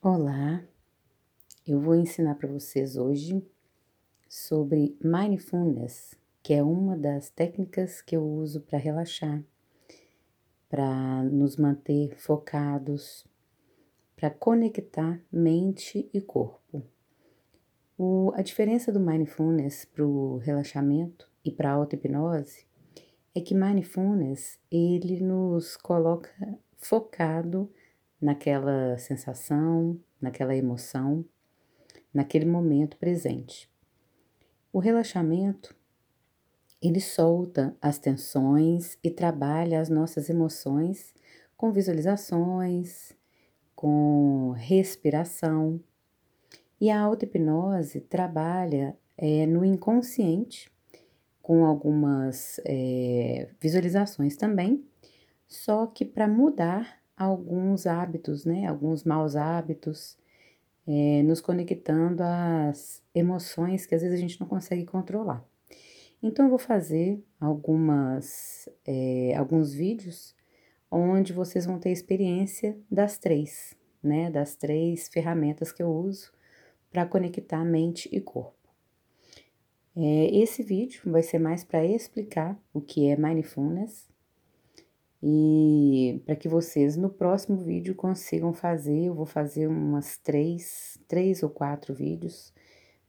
Olá, eu vou ensinar para vocês hoje sobre mindfulness, que é uma das técnicas que eu uso para relaxar, para nos manter focados, para conectar mente e corpo. O, a diferença do mindfulness para o relaxamento e para a auto-hipnose é que mindfulness ele nos coloca focado naquela sensação, naquela emoção, naquele momento presente. O relaxamento, ele solta as tensões e trabalha as nossas emoções com visualizações, com respiração. E a auto-hipnose trabalha é, no inconsciente, com algumas é, visualizações também, só que para mudar alguns hábitos, né? Alguns maus hábitos, é, nos conectando às emoções que às vezes a gente não consegue controlar. Então eu vou fazer algumas, é, alguns vídeos onde vocês vão ter experiência das três, né? Das três ferramentas que eu uso para conectar mente e corpo. É, esse vídeo vai ser mais para explicar o que é mindfulness, e para que vocês no próximo vídeo consigam fazer, eu vou fazer umas três, três ou quatro vídeos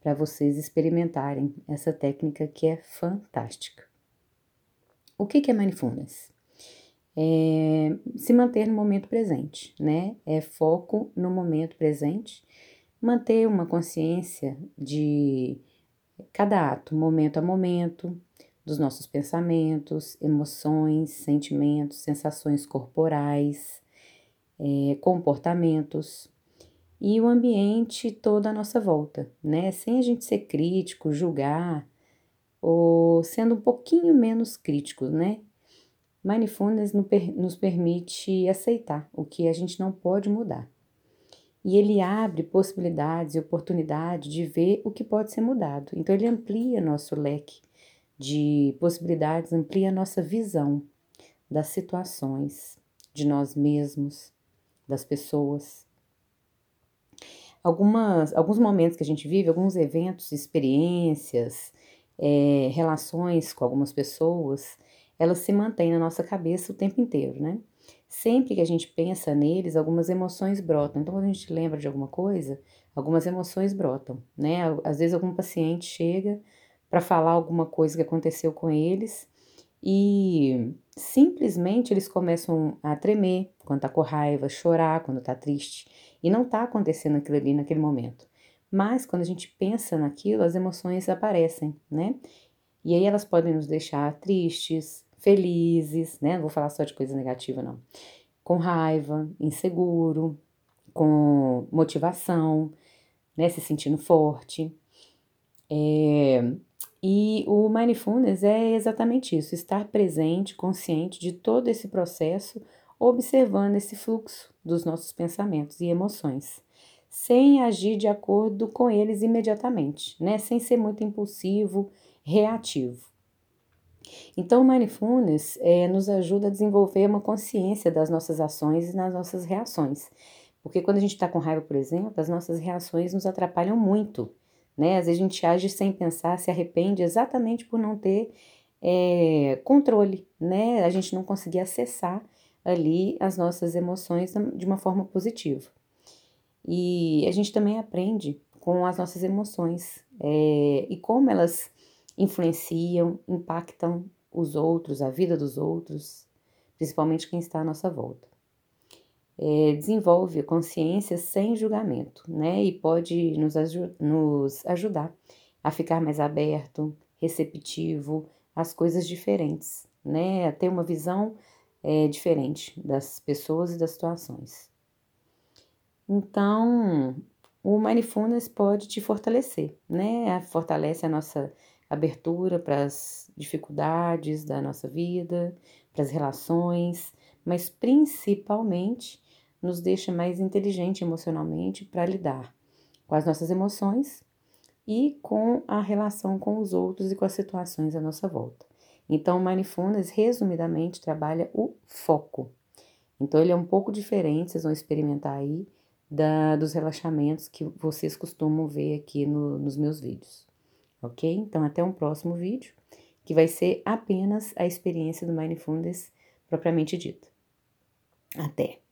para vocês experimentarem essa técnica que é fantástica. O que, que é mindfulness? É se manter no momento presente, né? É foco no momento presente, manter uma consciência de cada ato, momento a momento, dos nossos pensamentos, emoções, sentimentos, sensações corporais, é, comportamentos e o ambiente todo à nossa volta, né? Sem a gente ser crítico, julgar ou sendo um pouquinho menos crítico, né? Mindfulness nos permite aceitar o que a gente não pode mudar. E ele abre possibilidades e oportunidade de ver o que pode ser mudado. Então ele amplia nosso leque de possibilidades amplia nossa visão das situações, de nós mesmos, das pessoas. Algumas, alguns momentos que a gente vive, alguns eventos, experiências, é, relações com algumas pessoas, elas se mantêm na nossa cabeça o tempo inteiro, né? Sempre que a gente pensa neles, algumas emoções brotam. Então, quando a gente lembra de alguma coisa, algumas emoções brotam, né? Às vezes, algum paciente chega para falar alguma coisa que aconteceu com eles e simplesmente eles começam a tremer quando tá com raiva, chorar quando tá triste e não tá acontecendo aquilo ali naquele momento. Mas quando a gente pensa naquilo, as emoções aparecem, né? E aí elas podem nos deixar tristes, felizes, né? Não vou falar só de coisa negativa, não. Com raiva, inseguro, com motivação, né? Se sentindo forte. É, e o mindfulness é exatamente isso, estar presente, consciente de todo esse processo, observando esse fluxo dos nossos pensamentos e emoções, sem agir de acordo com eles imediatamente, né? Sem ser muito impulsivo, reativo. Então, o mindfulness é, nos ajuda a desenvolver uma consciência das nossas ações e das nossas reações. Porque quando a gente está com raiva, por exemplo, as nossas reações nos atrapalham muito né? Às vezes a gente age sem pensar, se arrepende exatamente por não ter é, controle, né? A gente não conseguir acessar ali as nossas emoções de uma forma positiva. E a gente também aprende com as nossas emoções é, e como elas influenciam, impactam os outros, a vida dos outros, principalmente quem está à nossa volta é, desenvolve a consciência sem julgamento, né? E pode nos, aju nos ajudar a ficar mais aberto, receptivo às coisas diferentes, né? A ter uma visão é, diferente das pessoas e das situações. Então, o mindfulness pode te fortalecer, né? Fortalece a nossa abertura para as dificuldades da nossa vida, para as relações, mas principalmente nos deixa mais inteligente emocionalmente para lidar com as nossas emoções e com a relação com os outros e com as situações à nossa volta. Então, o Mindfulness, resumidamente, trabalha o foco. Então, ele é um pouco diferente, vocês vão experimentar aí, da, dos relaxamentos que vocês costumam ver aqui no, nos meus vídeos, ok? Então, até um próximo vídeo, que vai ser apenas a experiência do Mindfulness propriamente dita. Até!